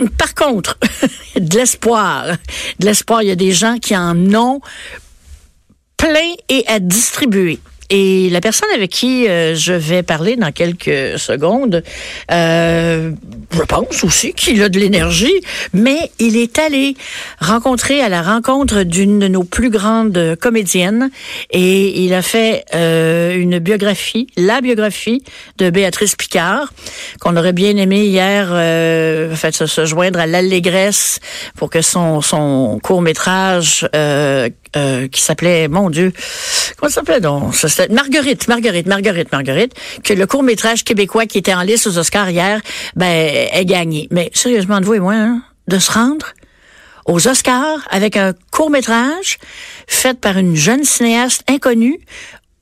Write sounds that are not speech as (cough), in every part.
(clears throat) Par contre, (laughs) de l'espoir. De l'espoir, il y a des gens qui en ont plein et à distribuer. Et la personne avec qui euh, je vais parler dans quelques secondes, euh, je pense aussi qu'il a de l'énergie, mais il est allé rencontrer à la rencontre d'une de nos plus grandes comédiennes et il a fait euh, une biographie, la biographie de Béatrice Picard, qu'on aurait bien aimé hier euh, fait, se, se joindre à l'allégresse pour que son, son court métrage euh, qui s'appelait, mon Dieu, comment ça s'appelait donc? Marguerite, Marguerite, Marguerite, Marguerite, que le court-métrage québécois qui était en liste aux Oscars hier, ben, est gagné. Mais sérieusement, de vous et moi, hein, de se rendre aux Oscars avec un court-métrage fait par une jeune cinéaste inconnue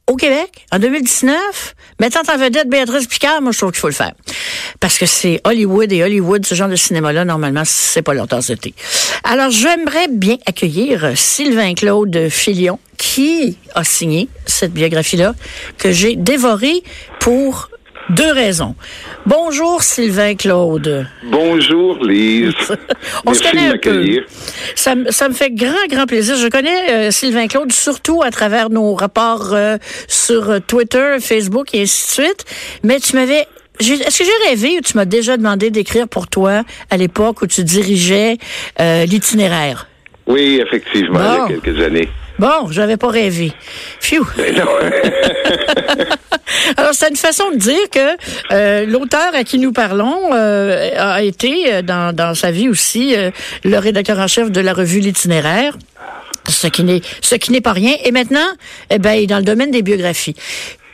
au Québec, en 2019, mettant en vedette Béatrice Picard, moi, je trouve qu'il faut le faire. Parce que c'est Hollywood et Hollywood, ce genre de cinéma-là, normalement, c'est pas leur tasse de thé. Alors, j'aimerais bien accueillir Sylvain Claude Filion, qui a signé cette biographie-là, que j'ai dévorée pour deux raisons. Bonjour Sylvain Claude. Bonjour Lise. (laughs) On se connaît un peu. Ça, ça, me fait grand, grand plaisir. Je connais euh, Sylvain Claude surtout à travers nos rapports euh, sur Twitter, Facebook et ainsi de suite. Mais tu m'avais est-ce que j'ai rêvé ou tu m'as déjà demandé d'écrire pour toi à l'époque où tu dirigeais euh, l'itinéraire? Oui, effectivement, il y a quelques années. Bon, j'avais pas rêvé. Phew. (laughs) (laughs) Alors, c'est une façon de dire que euh, l'auteur à qui nous parlons euh, a été, euh, dans, dans sa vie aussi, le rédacteur en chef de la revue L'Itinéraire. Ce qui n'est ce qui n'est pas rien. Et maintenant, eh ben, dans le domaine des biographies.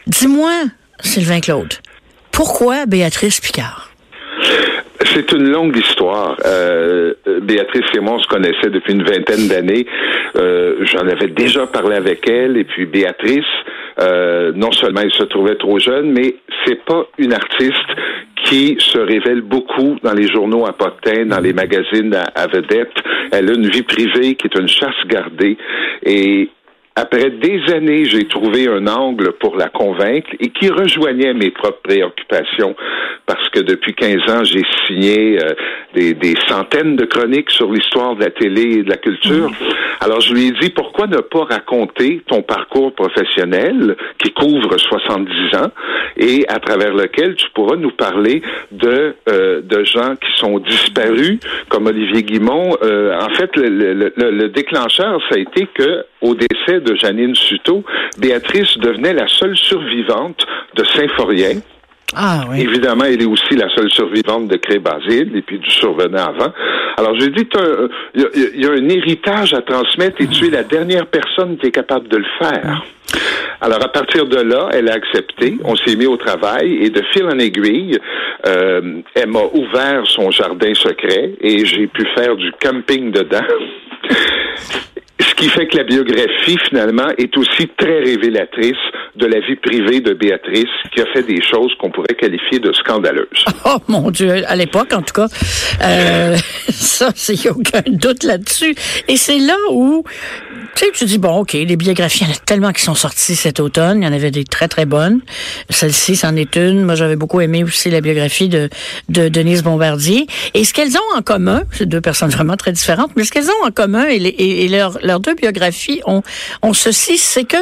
Dis-moi, Sylvain Claude, pourquoi Béatrice Picard? C'est une longue histoire. Euh, Béatrice et moi, on se connaissait depuis une vingtaine d'années. Euh, J'en avais déjà parlé avec elle. Et puis Béatrice, euh, non seulement elle se trouvait trop jeune, mais c'est pas une artiste qui se révèle beaucoup dans les journaux à potin, dans les magazines à, à vedette. Elle a une vie privée qui est une chasse gardée. Et après des années, j'ai trouvé un angle pour la convaincre et qui rejoignait mes propres préoccupations parce que depuis 15 ans, j'ai signé euh, des, des, centaines de chroniques sur l'histoire de la télé et de la culture. Mmh. Alors, je lui ai dit, pourquoi ne pas raconter ton parcours professionnel qui couvre 70 ans et à travers lequel tu pourras nous parler de, euh, de gens qui sont disparus, comme Olivier Guimont. Euh, en fait, le, le, le, déclencheur, ça a été que au décès de Janine Suto, Béatrice devenait la seule survivante de Saint-Forien. Ah, oui. Évidemment, elle est aussi la seule survivante de Cré-Basile et puis du survenant avant. Alors, j'ai dit, il y, a un héritage à transmettre et tu es la dernière personne qui est capable de le faire. Alors, à partir de là, elle a accepté. On s'est mis au travail et de fil en aiguille, euh, elle m'a ouvert son jardin secret et j'ai pu faire du camping dedans. (laughs) Ce qui fait que la biographie, finalement, est aussi très révélatrice de la vie privée de Béatrice, qui a fait des choses qu'on pourrait qualifier de scandaleuses. (laughs) Oh mon Dieu, à l'époque, en tout cas, euh, (laughs) ça, a aucun doute là-dessus. Et c'est là où, tu sais, tu dis, bon, OK, les biographies, il y en a tellement qui sont sorties cet automne. Il y en avait des très, très bonnes. Celle-ci, c'en est une. Moi, j'avais beaucoup aimé aussi la biographie de, de Denise Bombardier. Et ce qu'elles ont en commun, c'est deux personnes vraiment très différentes, mais ce qu'elles ont en commun et, et, leur, leurs deux biographies ont, ont ceci, c'est que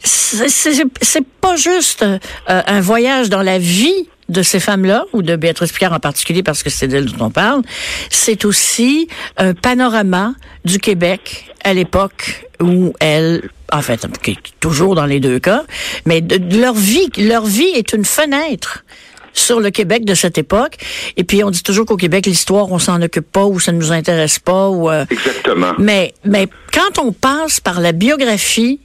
c'est pas juste euh, un voyage dans la vie de ces femmes-là, ou de Béatrice Picard en particulier, parce que c'est d'elle dont on parle, c'est aussi un panorama du Québec à l'époque où elle, en fait, toujours dans les deux cas, mais de, leur vie, leur vie est une fenêtre sur le Québec de cette époque. Et puis on dit toujours qu'au Québec, l'histoire, on s'en occupe pas ou ça ne nous intéresse pas. Ou, euh, Exactement. Mais, mais quand on passe par la biographie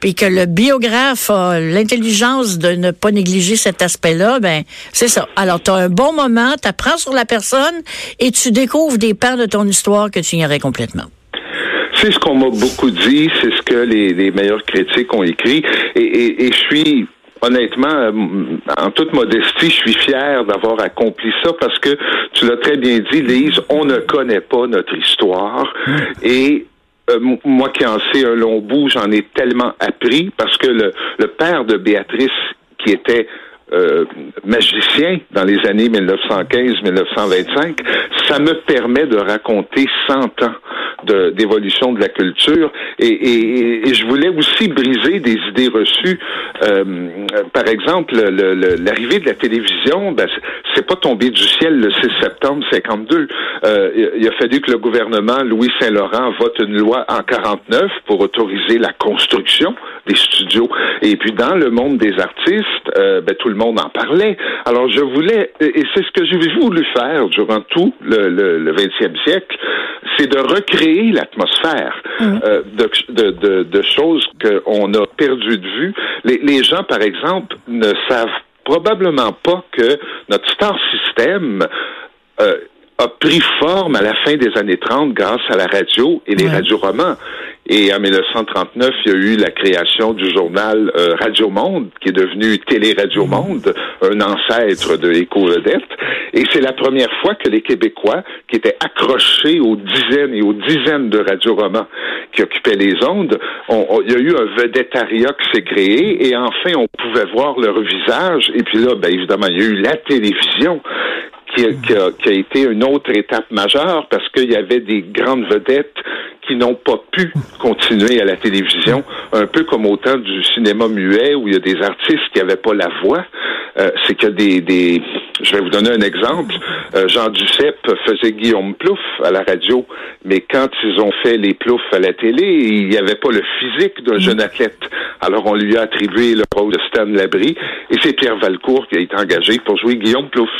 puis que le biographe a l'intelligence de ne pas négliger cet aspect-là, ben c'est ça. Alors, tu as un bon moment, tu apprends sur la personne et tu découvres des pans de ton histoire que tu ignorais complètement. C'est ce qu'on m'a beaucoup dit, c'est ce que les, les, meilleurs critiques ont écrit, et, et, et je suis honnêtement, euh, en toute modestie, je suis fier d'avoir accompli ça parce que tu l'as très bien dit, Lise, on ne connaît pas notre histoire. Et euh, moi qui en sais un long bout, j'en ai tellement appris parce que le, le père de Béatrice, qui était euh, magicien dans les années 1915-1925, ça me permet de raconter 100 ans d'évolution de, la culture et, je voulais aussi briser des idées reçues. Euh, par exemple, l'arrivée de la télévision, ben, c'est pas tombé du ciel le 6 septembre 52. Euh, il a fallu que le gouvernement Louis Saint-Laurent vote une loi en 49 pour autoriser la construction des studios. Et puis dans le monde des artistes, euh, ben, tout le monde en parlait. Alors je voulais, et c'est ce que j'ai voulu faire durant tout le, le, 20e siècle, c'est de recréer l'atmosphère mmh. euh, de, de, de, choses qu'on a perdu de vue. Les, les gens, par exemple, ne savent probablement pas que notre star système euh, a pris forme à la fin des années 30 grâce à la radio et les radioromans. Et en 1939, il y a eu la création du journal euh, Radio Monde, qui est devenu Télé Radio Monde, un ancêtre de Éco Vedette. Et c'est la première fois que les Québécois, qui étaient accrochés aux dizaines et aux dizaines de radioromans qui occupaient les ondes, il y a eu un vedettariat qui s'est créé et enfin on pouvait voir leur visage. Et puis là, ben, évidemment, il y a eu la télévision qui a, qui a, été une autre étape majeure parce qu'il y avait des grandes vedettes qui n'ont pas pu continuer à la télévision, un peu comme au temps du cinéma muet où il y a des artistes qui n'avaient pas la voix. Euh, c'est que des, des, je vais vous donner un exemple. Euh, Jean Duceppe faisait Guillaume Plouf à la radio, mais quand ils ont fait les Ploufs à la télé, il n'y avait pas le physique d'un jeune athlète. Alors on lui a attribué le rôle de Stan Labrie, et c'est Pierre Valcourt qui a été engagé pour jouer Guillaume Plouf.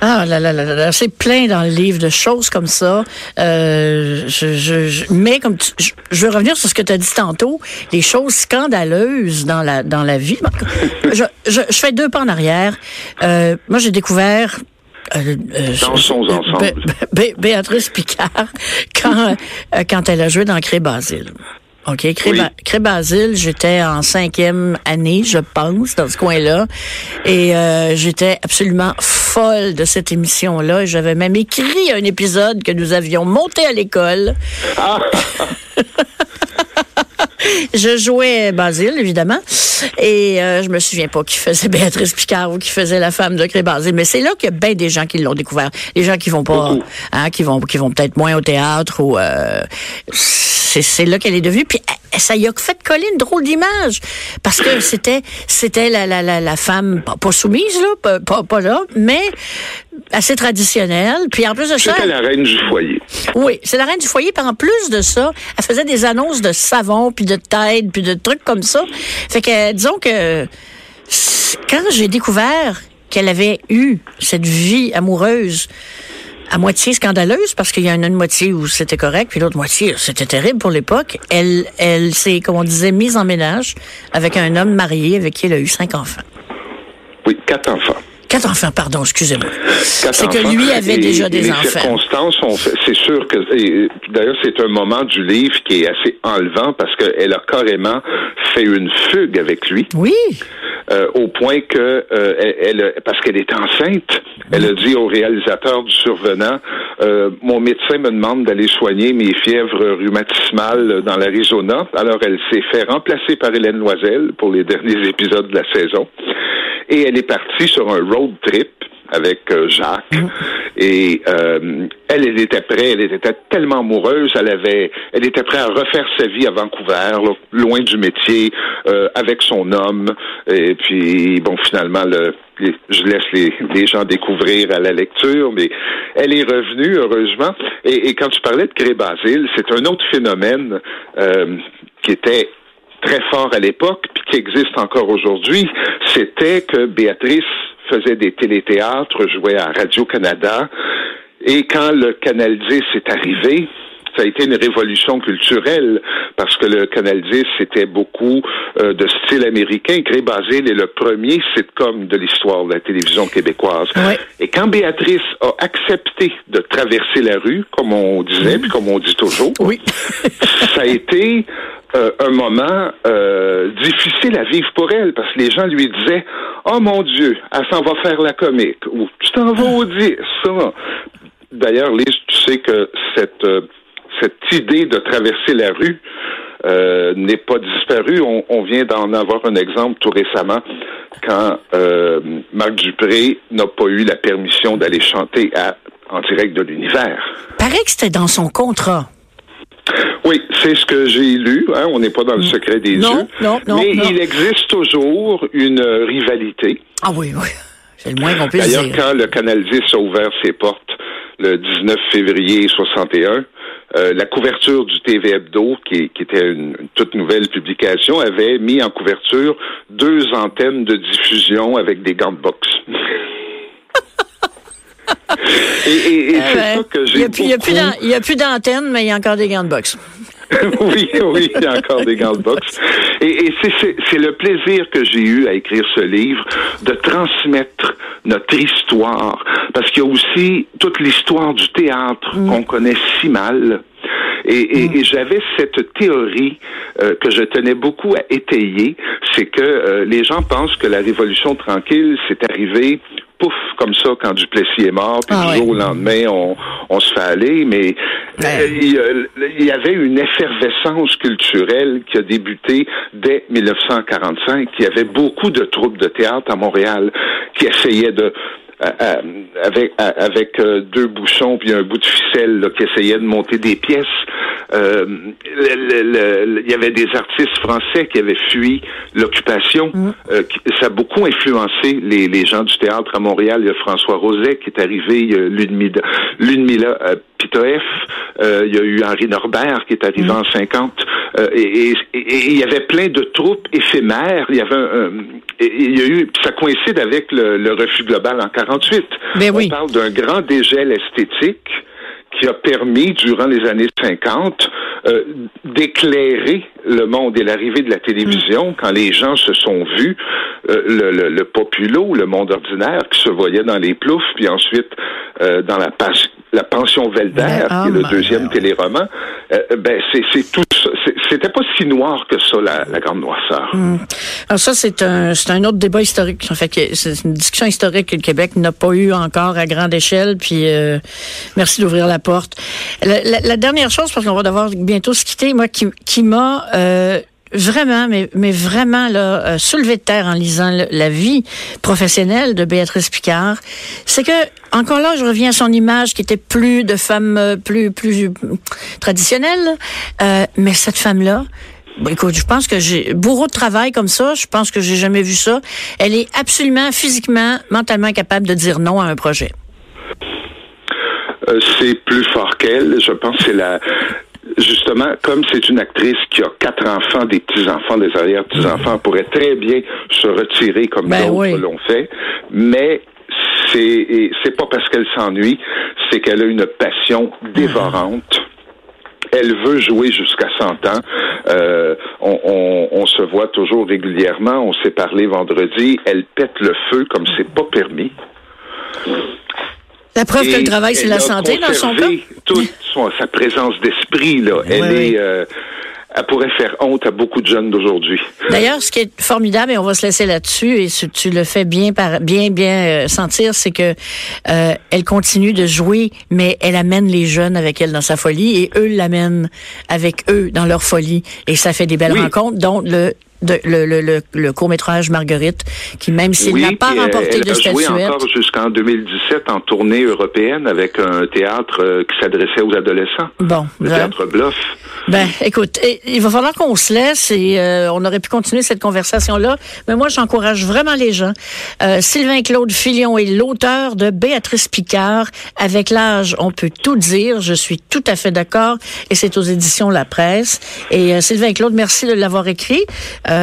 Ah là là là là, c'est plein dans le livre de choses comme ça. Euh, je, je, mais comme je, je, veux revenir sur ce que tu as dit tantôt, les choses scandaleuses dans la dans la vie. je fais deux pas en arrière. Euh, moi, j'ai découvert euh, euh ensemble. Béatrice Picard (laughs) quand euh, quand elle a joué dans Cré Basile. OK. Cré, Basile, j'étais en cinquième année, je pense, dans ce coin-là. Et j'étais absolument folle de cette émission-là. J'avais même écrit un épisode que nous avions monté à l'école. Ah. (laughs) (laughs) je jouais Basile, évidemment. Et euh, je me souviens pas qui faisait Béatrice Picard ou qui faisait la femme de Cré Basile. Mais c'est là qu'il y a bien des gens qui l'ont découvert. Les gens qui vont pas, hein, qui vont, qui vont peut-être moins au théâtre ou euh, c'est là qu'elle est devenue. Puis ça y a fait coller une drôle d'image parce que c'était c'était la, la, la, la, femme pas, soumise là, pas, pas, là, mais assez traditionnelle. Puis en plus de ça, c'était la reine du foyer. Oui, c'est la reine du foyer. Puis en plus de ça, elle faisait des annonces de savon puis de tête puis de trucs comme ça. Fait que disons que quand j'ai découvert qu'elle avait eu cette vie amoureuse à moitié scandaleuse parce qu'il y a une, moitié où c'était correct, puis l'autre moitié c'était terrible pour l'époque. Elle, elle s'est, comme on disait, mise en ménage avec un homme marié avec qui elle a eu cinq enfants. Oui, quatre enfants. Quatre enfants, pardon, excusez-moi. C'est que lui avait déjà des les enfants. circonstances c'est sûr que, d'ailleurs, c'est un moment du livre qui est assez enlevant parce qu'elle a carrément fait une fugue avec lui. Oui. Euh, au point que euh, elle, parce qu'elle est enceinte, elle a dit au réalisateur du survenant euh, mon médecin me demande d'aller soigner mes fièvres rhumatismales dans l'Arizona. Alors elle s'est fait remplacer par Hélène Loisel pour les (laughs) derniers épisodes de la saison et elle est partie sur un road trip avec euh, Jacques. Mm. Et euh, elle, elle était prête, elle était tellement amoureuse, elle avait, elle était prête à refaire sa vie à Vancouver, loin du métier, euh, avec son homme. Et puis, bon, finalement, le, je laisse les, les, gens découvrir à la lecture, mais elle est revenue, heureusement. Et, et quand tu parlais de Cré Basile, c'est un autre phénomène qui était très fort à l'époque, puis qui existe encore aujourd'hui, c'était que Béatrice faisait des téléthéâtres, jouait à Radio-Canada, et quand le Canal 10 est arrivé, ça a été une révolution culturelle parce que le Canal 10 c'était beaucoup euh, de style américain. Gré Basile est le premier sitcom de l'histoire de la télévision québécoise. Et quand Béatrice a accepté de traverser la rue, comme on disait, puis comme on dit toujours, oui. (laughs) ça a été euh, un moment euh, difficile à vivre pour elle parce que les gens lui disaient Oh mon Dieu, elle s'en va faire la comique ou tu t'en vas au 10. Ça. D'ailleurs, Lise, tu sais que cette, euh, cette idée de traverser la rue n'est pas disparue. On, on vient d'en avoir un exemple tout récemment. quand euh, Marc Dupré n'a pas eu la permission d'aller chanter à, en direct de l'univers. Paraît que c'était dans son contrat. Oui, c'est ce que j'ai lu. Hein, on n'est pas dans le secret des non, yeux. Non, non, Mais non. il existe toujours une rivalité. Ah oui, oui. C'est le moins qu'on puisse D'ailleurs, quand le Canal 10 a ouvert ses portes le 19 février 61, euh, la couverture du TV Hebdo, qui, qui était une, une, toute nouvelle publication, avait mis en couverture deux antennes de diffusion avec des gants de boxe. (laughs) et, et, et Ah c'est ouais. ça que Il j'ai n'y il y a plus d'antenne, mais il y a encore des gants de boxe. (laughs) oui, oui, il y a encore des gants de boxe. Et, c'est le plaisir que j'ai eu à écrire ce livre, de transmettre notre histoire, parce qu'il y a aussi toute l'histoire du théâtre qu'on connaît si mal. Et, et- et j'avais cette théorie euh, que je tenais beaucoup à étayer, c'est que euh, les gens pensent que la Révolution tranquille, c'est arrivé pouf, comme ça, quand Duplessis est mort, puis Ah du ouais. jour au lendemain, on, on se fait aller, mais Ouais. euh, il, il y avait une effervescence culturelle qui a débuté dès 1945. Il y avait beaucoup de troupes de théâtre à Montréal qui essayaient de avec euh, avec euh, deux bouchons puis un bout de ficelle là, qui essayaient de monter des pièces. Euh, le- le- le- il y avait des artistes français qui avaient fui l'occupation. Euh, qui- ça a beaucoup influencé les, les gens du théâtre à Montréal. Il y a François Roset qui est arrivé, il y a Ludmilla, Ludmilla euh, Pitoef, euh, il y a eu Henri Norbert qui est arrivé en 50. euh, et, et- et il y avait plein de troupes éphémères. Il y avait un, il y a eu, ça coïncide avec le, le refus global en 48. Ben oui. On parle d'un grand dégel esthétique qui a permis, durant les années 50, euh, d'éclairer le monde et l'arrivée de la télévision quand les gens se sont vus, euh, le, le, le populo, le monde ordinaire qui se voyait dans les ploufs, puis ensuite euh, dans la, pension Velder, Ben, qui est le deuxième ben, téléroman, euh, ben c'est tout C'était pas si noir que ça, la, grande noirceur. Alors ça, c'est un, c'est un autre débat historique. En fait, c'est une discussion historique que le Québec n'a pas eu encore à grande échelle. Puis euh, merci d'ouvrir la porte. La dernière chose, parce qu'on va devoir bientôt se quitter, moi, qui, qui m'a euh, vraiment, mais, mais vraiment là, euh, soulevé de terre en lisant la vie professionnelle de Béatrice Picard, c'est que encore là, je reviens à son image qui était plus de femme euh, plus plus traditionnelle, euh, mais cette femme-là. Bon, écoute, je pense que j'ai bourreau de travail comme ça. Je pense que j'ai jamais vu ça. Elle est absolument physiquement, mentalement capable de dire non à un projet. Euh, c'est plus fort qu'elle. Je pense que c'est la. Justement, comme c'est une actrice qui a quatre enfants, des petits-enfants, des arrière-petits-enfants, elle pourrait très bien se retirer comme Ben d'autres oui. l'ont fait. Mais c'est c'est pas parce qu'elle s'ennuie, c'est qu'elle a une passion dévorante. Elle veut jouer jusqu'à 100 ans. Euh, on, on- on se voit toujours régulièrement. On s'est parlé vendredi. Elle pète le feu comme c'est pas permis. La preuve que le travail, c'est la santé dans son cas. toute son- sa présence d'esprit. Là. Elle Oui, est, euh, elle pourrait faire honte à beaucoup de jeunes d'aujourd'hui. D'ailleurs, ce qui est formidable, et on va se laisser là-dessus, et ce- tu le fais bien, par, bien, bien euh, sentir, c'est que euh, elle continue de jouer, mais elle amène les jeunes avec elle dans sa folie, et eux l'amènent avec eux dans leur folie, et ça fait des belles Oui. rencontres, dont le de- le, le, le, le court-métrage Marguerite, qui même s'il oui, n'a pas euh, remporté elle de a joué statuette, encore jusqu'en 2017 en tournée européenne avec un théâtre euh, qui s'adressait aux adolescents. bon, Le voilà. théâtre Bluff. Ben, écoute, il va falloir qu'on se laisse et euh, on aurait pu continuer cette conversation-là. Mais moi, j'encourage vraiment les gens. Euh, Sylvain Claude Filion est l'auteur de Béatrice Picard. Avec l'âge, on peut tout dire. Je suis tout à fait d'accord. Et c'est aux éditions La Presse. Et euh, Sylvain Claude, merci de l'avoir écrit. Euh,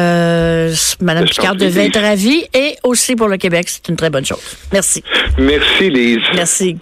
Madame Je t'en Picard devait être ravie et aussi pour le Québec, c'est une très bonne chose. Merci. Merci, Lise. Merci.